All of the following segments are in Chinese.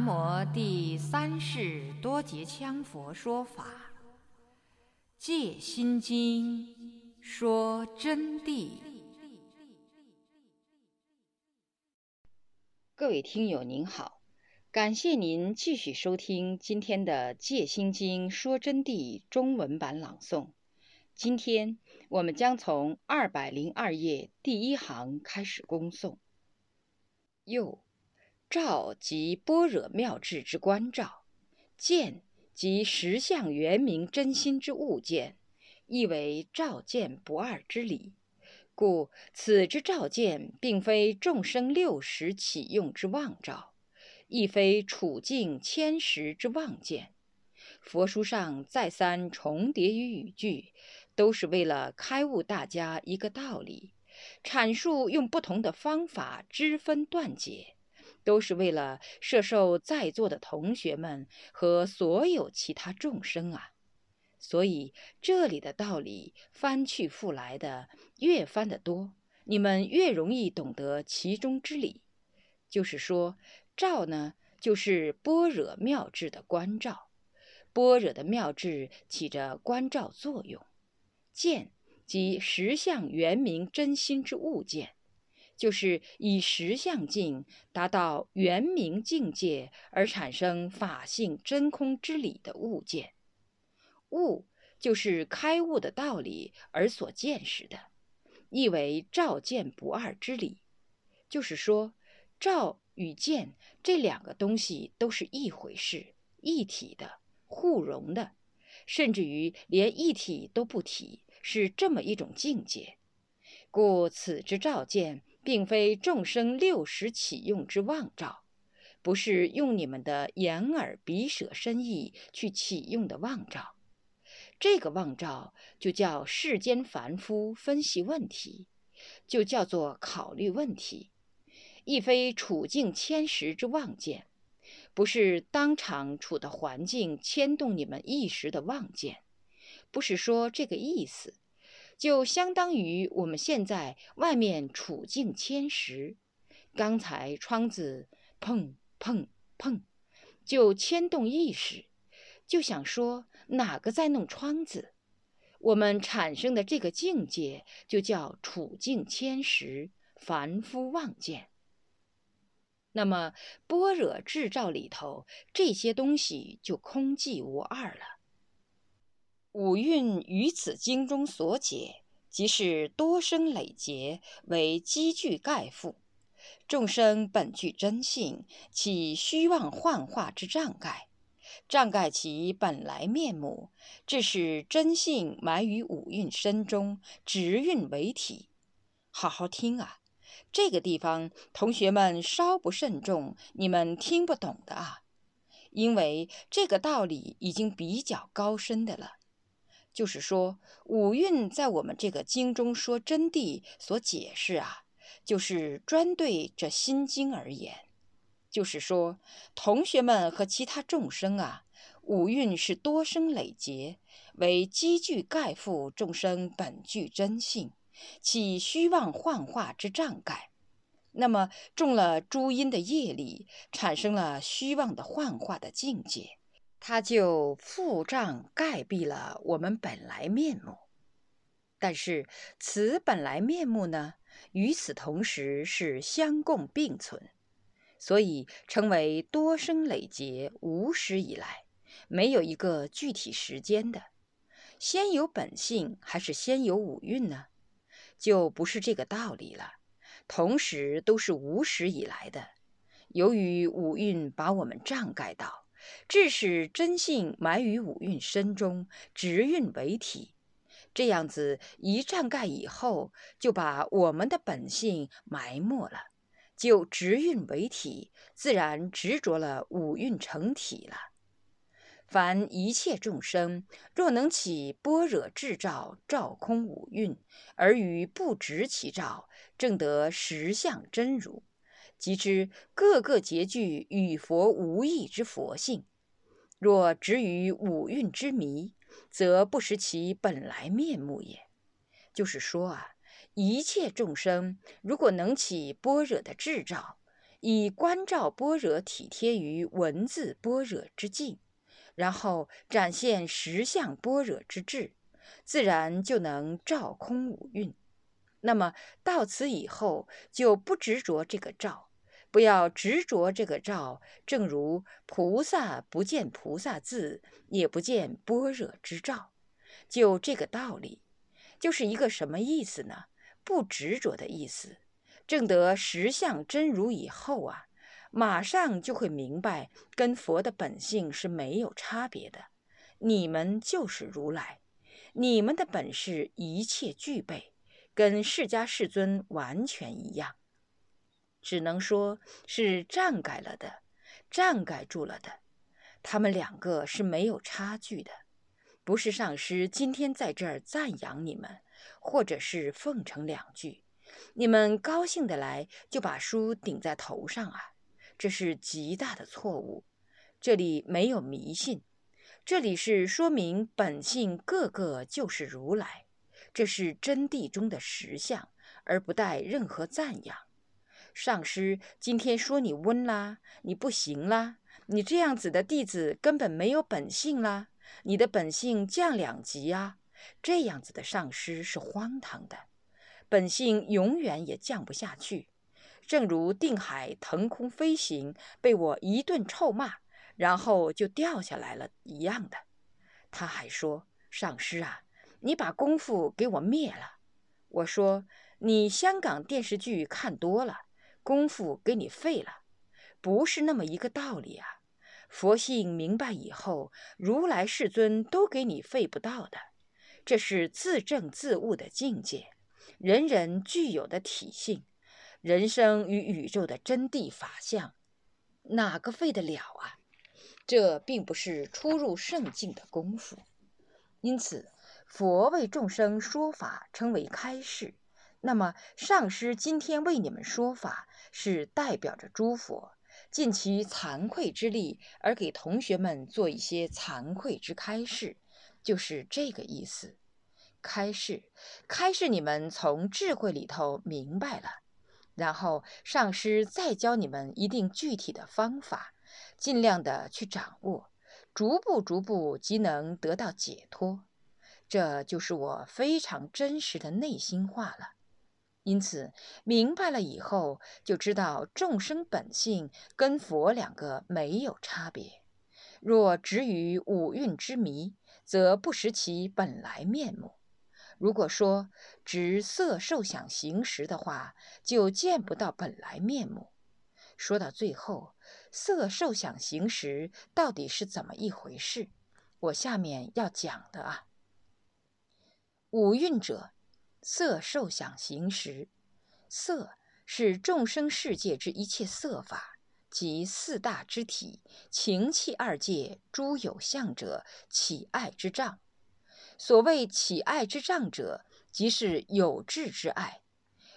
南无第三世多杰羌佛说法，《戒心经》说真谛。各位听友您好，感谢您继续收听今天的《戒心经》说真谛中文版朗诵。今天我们将从二百零二页第一行开始恭诵。又，照即般若妙智之观照，见即实相圆明真心之物见，亦为照见不二之理。故此之照见，并非众生六识起用之妄照，亦非处境千时之妄见。佛书上再三重叠于语句，都是为了开悟大家一个道理。阐述用不同的方法支分断解，都是为了摄受在座的同学们和所有其他众生啊。所以这里的道理翻去覆来的，越翻得多，你们越容易懂得其中之理。就是说，照呢，就是般若妙智的观照，般若的妙智起着观照作用，见。即实相圆明真心之物见，就是以实相境达到圆明境界而产生法性真空之理的物见。物就是开悟的道理而所见识的，意为照见不二之理。就是说，照与见这两个东西都是一回事，一体的，互融的，甚至于连一体都不体。是这么一种境界，故此之照见，并非众生六识起用之妄照，不是用你们的眼耳鼻舌身意去起用的妄照。这个妄照就叫世间凡夫分析问题，就叫做考虑问题，亦非处境迁时之妄见，不是当场处的环境牵动你们一时的妄见。不是说这个意思，就相当于我们现在外面处境迁时，刚才窗子碰碰碰，就牵动意识，就想说哪个在弄窗子。我们产生的这个境界就叫处境迁时，凡夫妄见。那么般若智照里头这些东西就空寂无二了。五蕴于此经中所解，即是多生累劫为积聚盖覆，众生本具真性，起虚妄幻化之障盖，障盖其本来面目，致使真性埋于五蕴身中，直蕴为体。好好听啊，这个地方同学们稍不慎重，你们听不懂的啊，因为这个道理已经比较高深的了。就是说，五蕴在我们这个经中说真谛所解释啊，就是专对这心经而言。就是说，同学们和其他众生啊，五蕴是多生累劫，为积聚盖覆众生本具真性，起虚妄幻化之障盖。那么中了诸因的业力，产生了虚妄的幻化的境界。它就覆障盖蔽了我们本来面目，但是此本来面目呢，与此同时是相共并存，所以称为多生累劫无始以来，没有一个具体时间的。先有本性还是先有五蕴呢？就不是这个道理了。同时都是无始以来的，由于五蕴把我们障盖到。致使真性埋于五蕴身中，直蕴为体。这样子一障盖以后，就把我们的本性埋没了，就直蕴为体，自然执着了五蕴成体了。凡一切众生，若能起般若智照，照空五蕴，而于不执其照，正得实相真如。即知各个结具与佛无异之佛性，若执于五蕴之迷，则不识其本来面目也。就是说啊，一切众生如果能起般若的智照，以观照般若体贴于文字般若之境，然后展现实相般若之智，自然就能照空五蕴。那么到此以后，就不执着这个照，不要执着这个照。正如菩萨不见菩萨字，也不见般若之照，就这个道理，就是一个什么意思呢？不执着的意思。证得实相真如以后啊，马上就会明白，跟佛的本性是没有差别的。你们就是如来，你们的本事一切具备，跟释迦世尊完全一样，只能说是站改了的，站改住了的。他们两个是没有差距的，不是上师今天在这儿赞扬你们，或者是奉承两句。你们高兴的来，就把书顶在头上啊！这是极大的错误。这里没有迷信，这里是说明本性个个就是如来，这是真谛中的实相，而不带任何赞扬。上师今天说你温啦，你不行啦，你这样子的弟子根本没有本性啦，你的本性降两级啊！这样子的上师是荒唐的。本性永远也降不下去，正如定海腾空飞行被我一顿臭骂，然后就掉下来了一样的。他还说：“上师啊，你把功夫给我灭了。”我说：“你香港电视剧看多了，功夫给你废了，不是那么一个道理啊。佛性明白以后，如来世尊都给你废不到的，这是自证自悟的境界。”人人具有的体性，人生与宇宙的真谛法相，哪个废得了啊？这并不是初入圣境的功夫。因此，佛为众生说法，称为开示。那么，上师今天为你们说法，是代表着诸佛尽其惭愧之力，而给同学们做一些惭愧之开示，就是这个意思。开示，开示你们从智慧里头明白了，然后上师再教你们一定具体的方法，尽量的去掌握，逐步逐步即能得到解脱。这就是我非常真实的内心话了。因此，明白了以后，就知道众生本性跟佛两个没有差别。若执于五蕴之迷，则不识其本来面目。如果说执色受想行识的话，就见不到本来面目。说到最后，色受想行识到底是怎么一回事？我下面要讲的啊，五蕴者，色受想行识。色是众生世界之一切色法，即四大之体，情气二界诸有相者，起爱之障。所谓起爱之障者，即是有志之爱。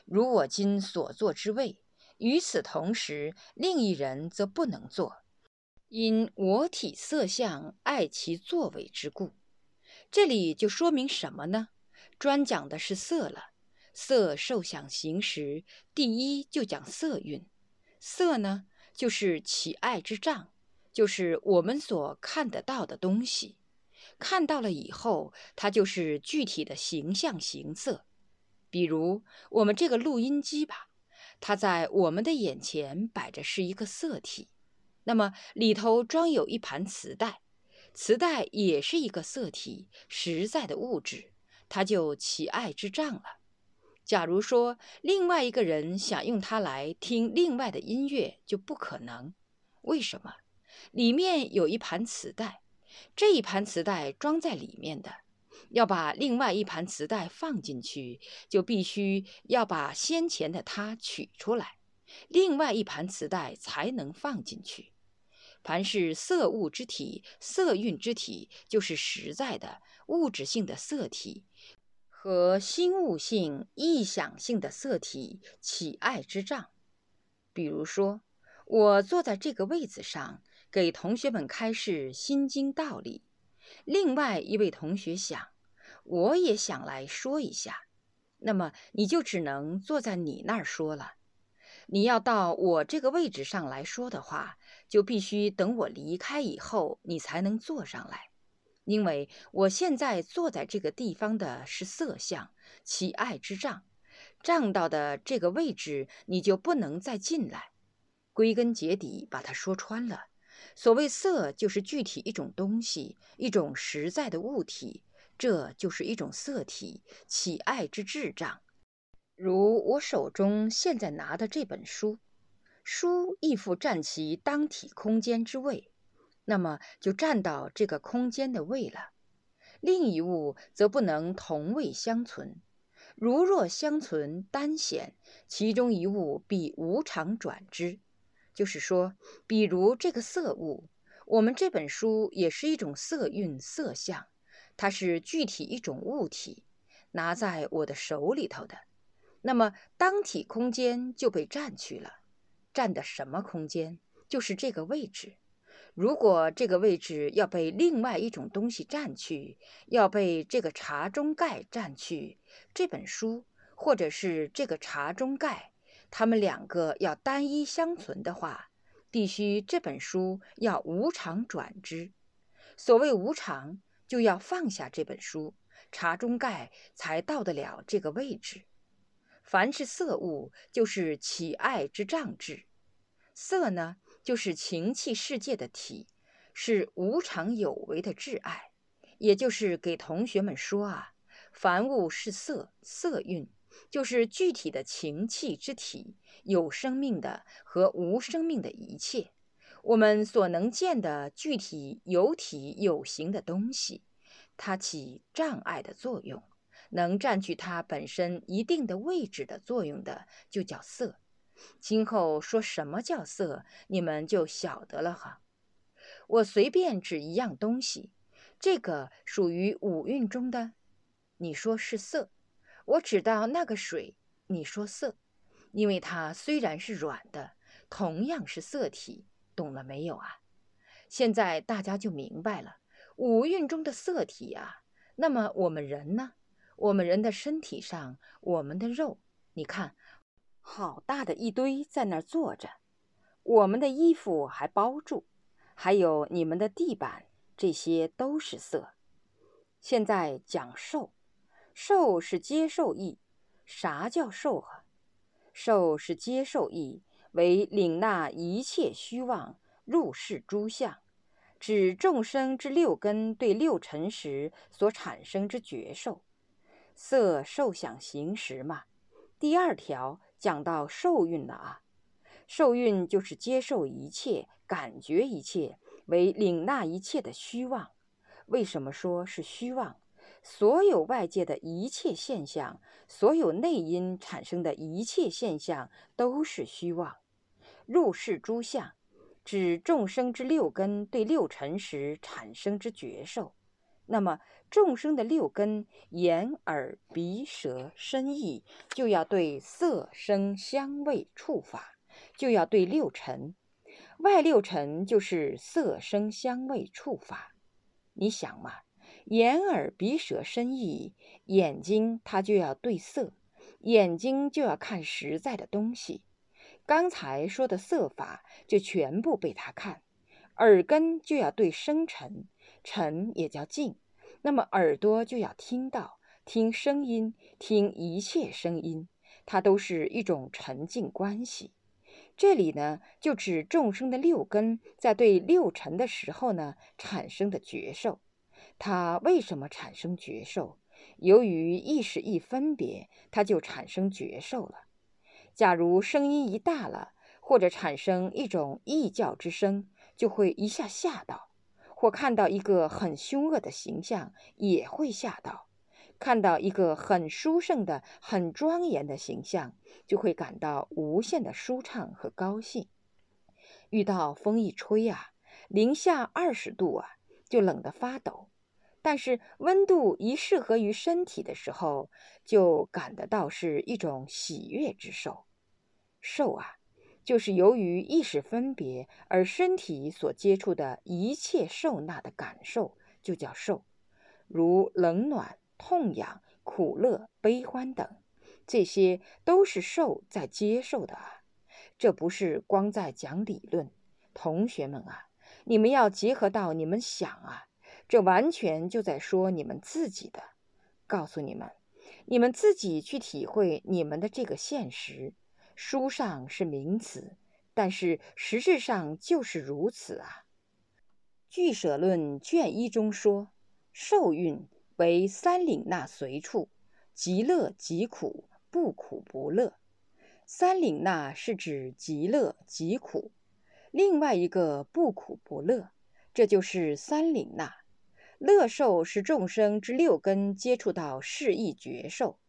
如我今所作之位，与此同时，另一人则不能做，因我体色相爱其作为之故。这里就说明什么呢？专讲的是色了。色受想行识，第一就讲色蕴。色呢，就是起爱之障，就是我们所看得到的东西。看到了以后，它就是具体的形象形色。比如我们这个录音机吧，它在我们的眼前摆着是一个色体，那么里头装有一盘磁带，磁带也是一个色体，实在的物质，它就起爱之障了。假如说另外一个人想用它来听另外的音乐，就不可能。为什么？里面有一盘磁带。这一盘磁带装在里面的，要把另外一盘磁带放进去，就必须要把先前的它取出来，另外一盘磁带才能放进去。凡是色物之体、色蕴之体，就是实在的物质性的色体和心物性、意想性的色体起爱之障。比如说，我坐在这个位子上。给同学们开示心经道理。另外一位同学想，我也想来说一下。那么你就只能坐在你那儿说了。你要到我这个位置上来说的话，就必须等我离开以后，你才能坐上来。因为我现在坐在这个地方的是色相，其爱之障，障到的这个位置，你就不能再进来。归根结底，把它说穿了，所谓色，就是具体一种东西，一种实在的物体，这就是一种色体，起爱之智障。如我手中现在拿的这本书，书亦复占其当体空间之位。那么就占到这个空间的位了。另一物则不能同位相存。如若相存单显，其中一物必无常转之。就是说，比如这个色物，我们这本书也是一种色蕴色相，它是具体一种物体，拿在我的手里头的。那么当体空间就被占去了。占的什么空间？就是这个位置。如果这个位置要被另外一种东西占去，要被这个茶中盖占去，这本书或者是这个茶中盖，它们两个要单一相存的话，必须这本书要无常转之。所谓无常，就要放下这本书，茶中盖才到得了这个位置。凡是色物，就是起爱之障智。色呢？就是情气世界的体，是无常有为的挚爱，也就是给同学们说啊，凡物是色，色蕴就是具体的情气之体，有生命的和无生命的一切，我们所能见的具体有体有形的东西，它起障碍的作用，能占据它本身一定的位置的作用的，就叫色。今后说什么叫色，你们就晓得了哈。我随便指一样东西，这个属于五蕴中的，你说是色；我指到那个水，你说色，因为它虽然是软的，同样是色体，懂了没有啊？现在大家就明白了，五蕴中的色体啊。那么我们人呢？我们人的身体上，我们的肉，你看。好大的一堆在那儿坐着，我们的衣服还包住，还有你们的地板，这些都是色。现在讲受，受是接受意。啥叫受啊？受是接受意，为领纳一切虚妄，入世诸相，指众生之六根对六尘时所产生之觉受。色受想行识嘛。第二条。讲到受蕴了啊，受蕴就是接受一切、感觉一切，为领纳一切的虚妄。为什么说是虚妄？所有外界的一切现象，所有内因产生的一切现象，都是虚妄。入世诸相，指众生之六根对六尘时产生之觉受。那么。众生的六根，眼、耳、鼻、舌、身、意，就要对色、声、香味、触、法，就要对六尘。外六尘就是色、声、香味、触、法。你想嘛，眼、耳、鼻、舌、身、意，眼睛它就要对色，眼睛就要看实在的东西。刚才说的色法就全部被他看。耳根就要对声尘，沉也叫静。那么耳朵就要听到，听声音，听一切声音，它都是一种沉静关系。这里呢，就指众生的六根在对六尘的时候呢产生的觉受。它为什么产生觉受？由于意识一分别，它就产生觉受了。假如声音一大了，或者产生一种异教之声，就会一下吓到。或看到一个很凶恶的形象，也会吓到；看到一个很殊胜的、很庄严的形象，就会感到无限的舒畅和高兴。遇到风一吹啊，零下二十度啊，就冷得发抖；但是温度一适合于身体的时候，就感得到是一种喜悦之受。受啊！就是由于意识分别而身体所接触的一切受纳的感受，就叫受，如冷暖、痛痒、苦乐、悲欢等，这些都是受在接受的啊。这不是光在讲理论，同学们啊，你们要结合到你们想啊，这完全就在说你们自己的。告诉你们，你们自己去体会你们的这个现实。书上是名词，但是实质上就是如此啊。《俱舍论》卷一中说：“受孕为三领纳随处，极乐极苦，不苦不乐。”三领纳是指极乐极苦，另外一个不苦不乐，这就是三领纳。乐受是众生之六根接触到事意觉受，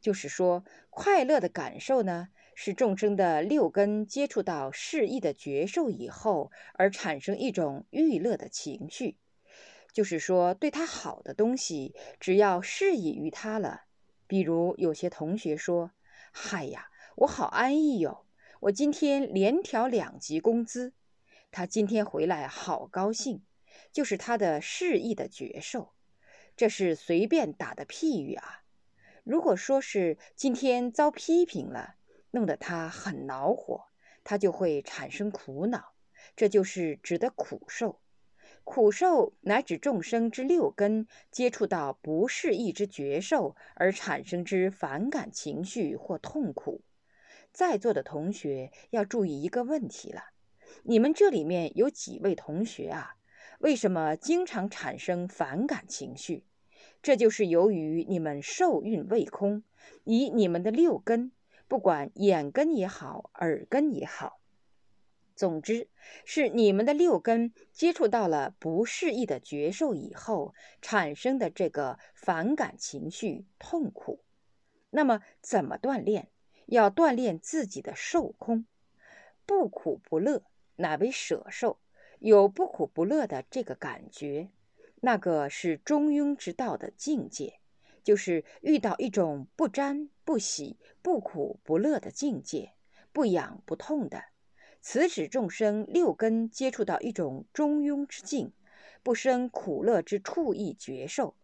就是说快乐的感受呢。是众生的六根接触到适意的觉受以后，而产生一种欲乐的情绪，就是说，对他好的东西，只要适宜于他了。比如有些同学说：“嗨呀，我好安逸哟，我今天连调两级工资。”他今天回来好高兴，就是他的适意的觉受，这是随便打的譬喻啊。如果说是今天遭批评了。弄得他很恼火，他就会产生苦恼，这就是指的苦受。苦受乃指众生之六根接触到不适意之觉受而产生之反感情绪或痛苦。在座的同学要注意一个问题了：你们这里面有几位同学啊？为什么经常产生反感情绪？这就是由于你们受孕未空，以你们的六根。不管眼根也好，耳根也好，总之是你们的六根接触到了不适意的觉受以后产生的这个反感情绪、痛苦。那么怎么锻炼？要锻炼自己的受空，不苦不乐，乃为舍受。有不苦不乐的这个感觉，那个是中庸之道的境界。就是遇到一种不沾不喜、不苦不乐的境界，不痒不痛的，此指众生六根接触到一种中庸之境，不生苦乐之处意觉受。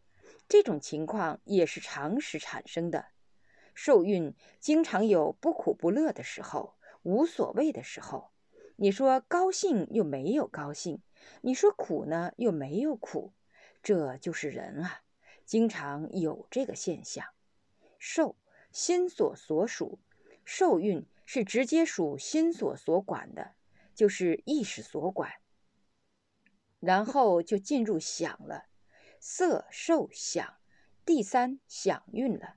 这种情况也是常时产生的。受孕经常有不苦不乐的时候，无所谓的时候。你说高兴又没有高兴，你说苦呢又没有苦，这就是人啊。经常有这个现象，受心所所属，受运是直接属心所所管的，就是意识所管。然后就进入想了，色受想，第三想运了。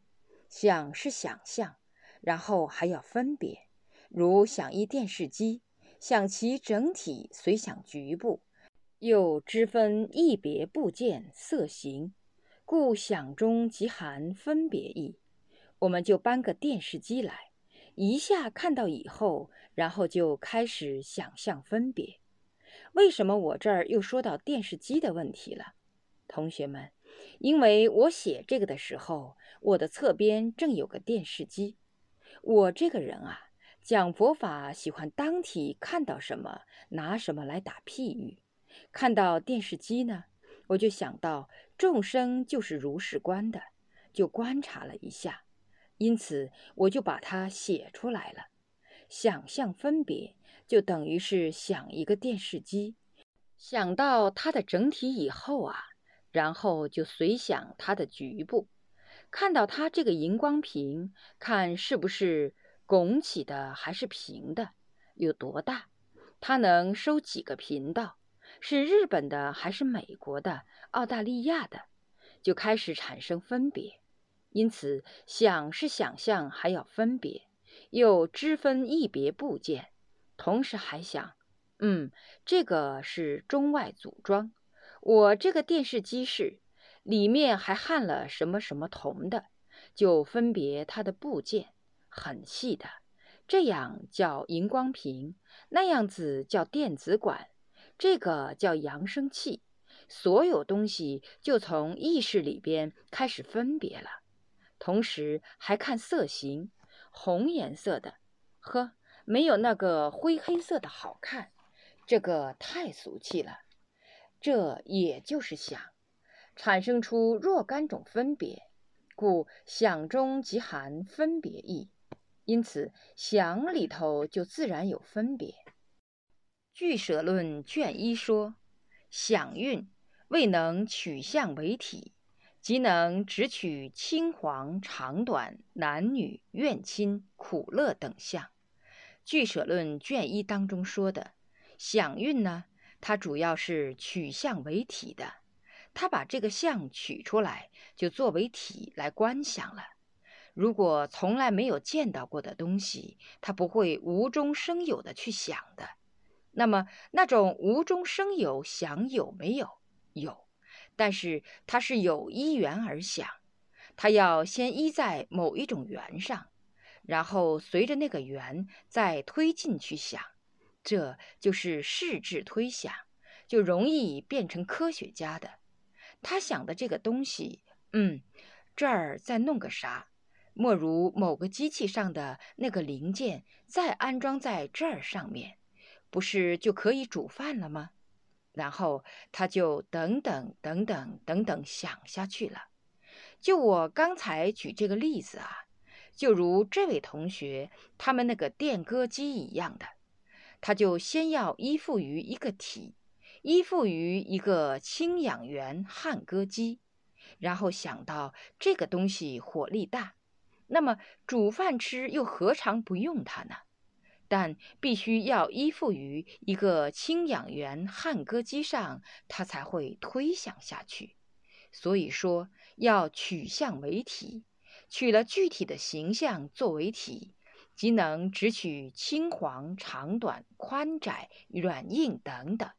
想是想象，然后还要分别，如想一电视机，想其整体随想局部，又知分一别部件色形。故想中即含分别意，我们就搬个电视机来，一下看到以后，然后就开始想象分别。为什么我这儿又说到电视机的问题了，同学们？因为我写这个的时候，我的侧边正有个电视机。我这个人啊，讲佛法喜欢当体看到什么拿什么来打譬喻。看到电视机呢？我就想到众生就是如是观的，就观察了一下，因此我就把它写出来了。想象分别，就等于是想一个电视机，想到它的整体以后啊，然后就随想它的局部，看到它这个荧光屏，看是不是拱起的还是平的，有多大，它能收几个频道。是日本的还是美国的、澳大利亚的，就开始产生分别。因此，想是想象，还要分别，又知分一别部件，同时还想，嗯，这个是中外组装。我这个电视机是里面还焊了什么什么铜的，就分别它的部件，很细的。这样叫荧光屏，那样子叫电子管。这个叫扬声器，所有东西就从意识里边开始分别了，同时还看色形，红颜色的，呵，没有那个灰黑色的好看，这个太俗气了。这也就是想，产生出若干种分别，故想中即含分别意。因此想里头就自然有分别。俱舍论卷一说，想运未能取象为体，即能只取青黄长短、男女怨亲苦乐等相。俱舍论卷一当中说的想运呢，它主要是取象为体的，它把这个象取出来，就作为体来观想了。如果从来没有见到过的东西，它不会无中生有的去想的。那么，那种无中生有想有没有？有，但是它是有依缘而想，它要先依在某一种缘上，然后随着那个缘再推进去想，这就是视智推想，就容易变成科学家的。他想的这个东西，嗯，这儿再弄个啥？莫如某个机器上的那个零件再安装在这儿上面。不是就可以煮饭了吗？然后他就等等等等等等想下去了。就我刚才举这个例子啊，就如这位同学他们那个电歌机一样的，他就先要依附于一个体，依附于一个氢氧源焊歌机，然后想到这个东西火力大，那么煮饭吃又何尝不用它呢？但必须要依附于一个氢氧源焊歌机上，它才会推想下去。所以说，要取象为体，取了具体的形象作为体，即能只取青黄长短、宽窄、软硬等等，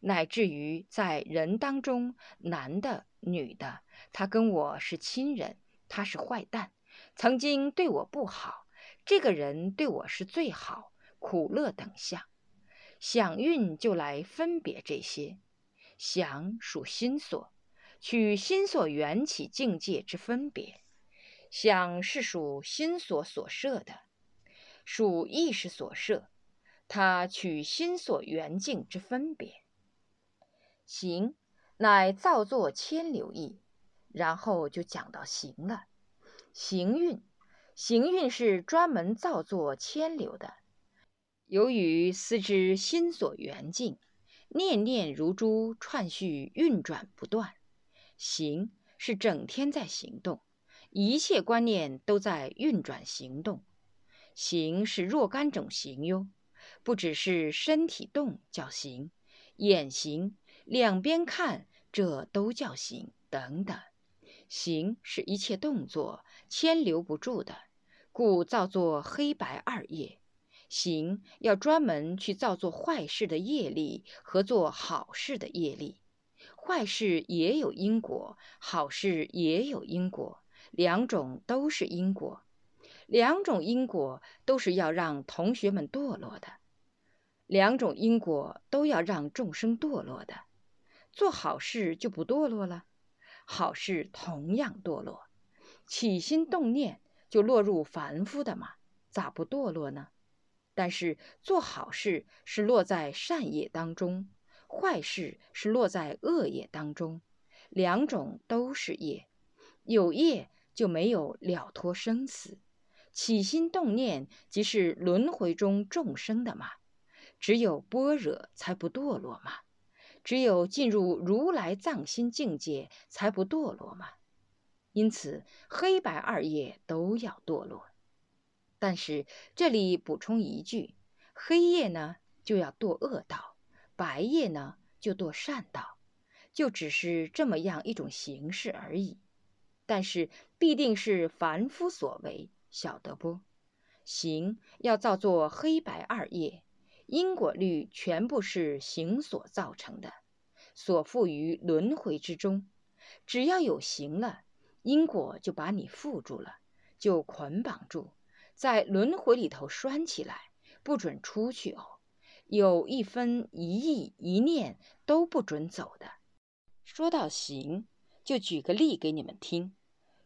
乃至于在人当中，男的、女的，他跟我是亲人，他是坏蛋，曾经对我不好。这个人对我是最好，苦乐等相，想运就来分别这些。想属心所，取心所缘起境界之分别。想是属心所所设的，属意识所设，它取心所缘境之分别。行，乃造作千流意，然后就讲到行了。行运。行运是专门造作牵流的，由于思之心所缘境，念念如珠串续运转不断。行是整天在行动，一切观念都在运转行动。行是若干种行哟，不只是身体动叫行，眼行、两边看这都叫行等等。行是一切动作牵留不住的。故造作黑白二业，行要专门去造作坏事的业力和做好事的业力，坏事也有因果，好事也有因果，两种都是因果，两种因果都是要让同学们堕落的，两种因果都要让众生堕落的，做好事就不堕落了，好事同样堕落，起心动念。就落入凡夫的嘛，咋不堕落呢？但是做好事是落在善业当中，坏事是落在恶业当中，两种都是业，有业就没有了脱生死，起心动念即是轮回中众生的嘛，只有般若才不堕落嘛，只有进入如来藏心境界才不堕落嘛。因此，黑白二业都要堕落。但是这里补充一句：黑夜呢就要堕恶道，白夜呢就堕善道，就只是这么样一种形式而已。但是必定是凡夫所为，晓得不？行要造作黑白二业，因果律全部是行所造成的，所附于轮回之中。只要有行了。因果就把你缚住了，就捆绑住，在轮回里头拴起来，不准出去哦。有一分一意一念都不准走的。说到行，就举个例给你们听。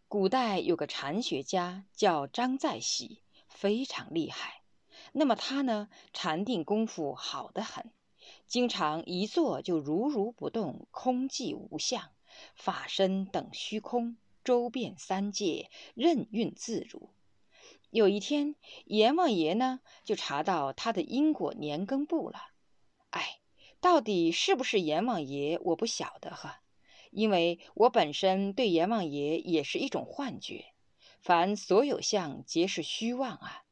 古代有个禅学家叫张在喜，非常厉害。那么他呢，禅定功夫好得很，经常一坐就如如不动，空寂无相，法身等虚空。周遍三界，任运自如。有一天，阎王爷呢就查到他的因果年庚簿了。哎，到底是不是阎王爷，我不晓得哈，因为我本身对阎王爷也是一种幻觉。凡所有相，皆是虚妄啊。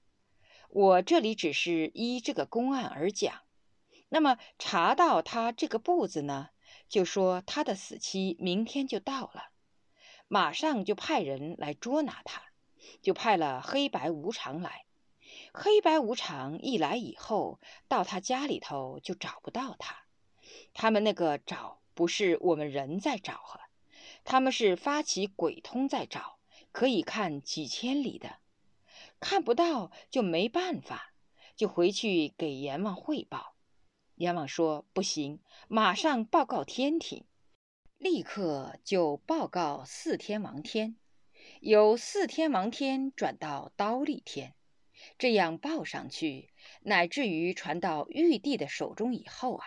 我这里只是依这个公案而讲。那么查到他这个簿子呢，就说他的死期明天就到了，马上就派人来捉拿他。就派了黑白无常来，黑白无常一来以后，到他家里头就找不到他。他们那个找不是我们人在找哈，他们是发起鬼通在找，可以看几千里的，看不到就没办法，就回去给阎王汇报。阎王说不行，马上报告天庭，立刻就报告四天王天。由四天王天转到刀立天，这样报上去，乃至于传到玉帝的手中以后啊，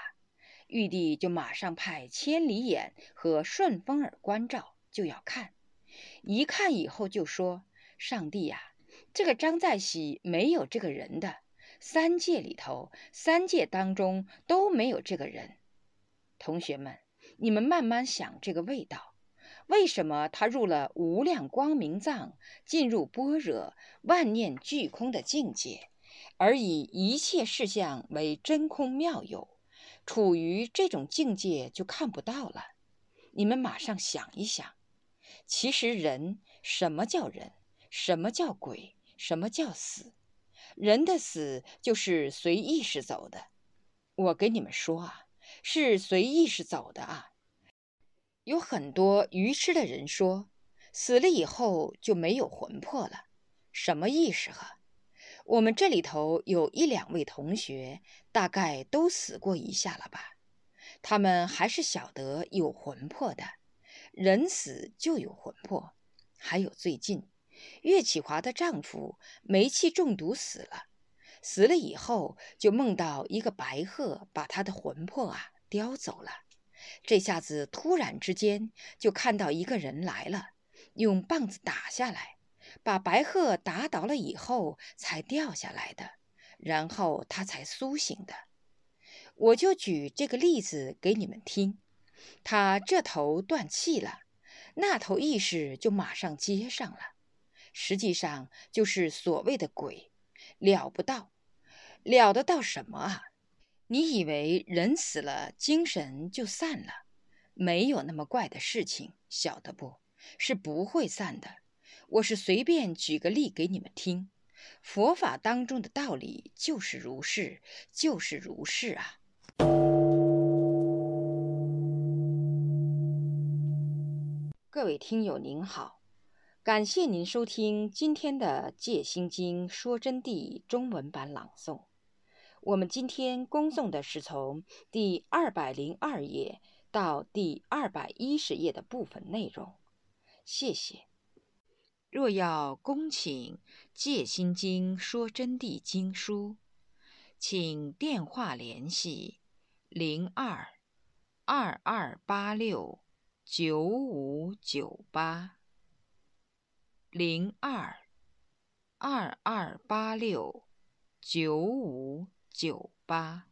玉帝就马上派千里眼和顺风耳关照，就要看。一看以后就说：“上帝呀，这个张在喜没有这个人的，三界里头，三界当中都没有这个人。同学们，你们慢慢想这个味道。”为什么他入了无量光明藏，进入般若万念俱空的境界，而以一切事相为真空妙有，处于这种境界就看不到了？你们马上想一想，其实人什么叫人？什么叫鬼？什么叫死？人的死就是随意识走的。我给你们说啊，是随意识走的啊。有很多愚痴的人说，死了以后就没有魂魄了，什么意思哈？我们这里头有一两位同学，大概都死过一下了吧？他们还是晓得有魂魄的，人死就有魂魄。还有最近，岳启华的丈夫煤气中毒死了，死了以后就梦到一个白鹤把他的魂魄啊叼走了。这下子突然之间就看到一个人来了，用棒子打下来，把白鹤打倒了以后才掉下来的，然后他才苏醒的。我就举这个例子给你们听，他这头断气了，那头意识就马上接上了，实际上就是所谓的鬼，了不到，了得到什么啊？你以为人死了，精神就散了？没有那么怪的事情，晓得不？是不会散的。我是随便举个例给你们听，佛法当中的道理就是如是，就是如是啊。各位听友您好，感谢您收听今天的《戒心经说真谛》中文版朗诵。我们今天恭诵的是从第二百零二页到第二百一十页的部分内容，谢谢。若要恭请《戒心经说真谛》经书，请电话联系零二二二八六九五九八零二二二八六九五。九八。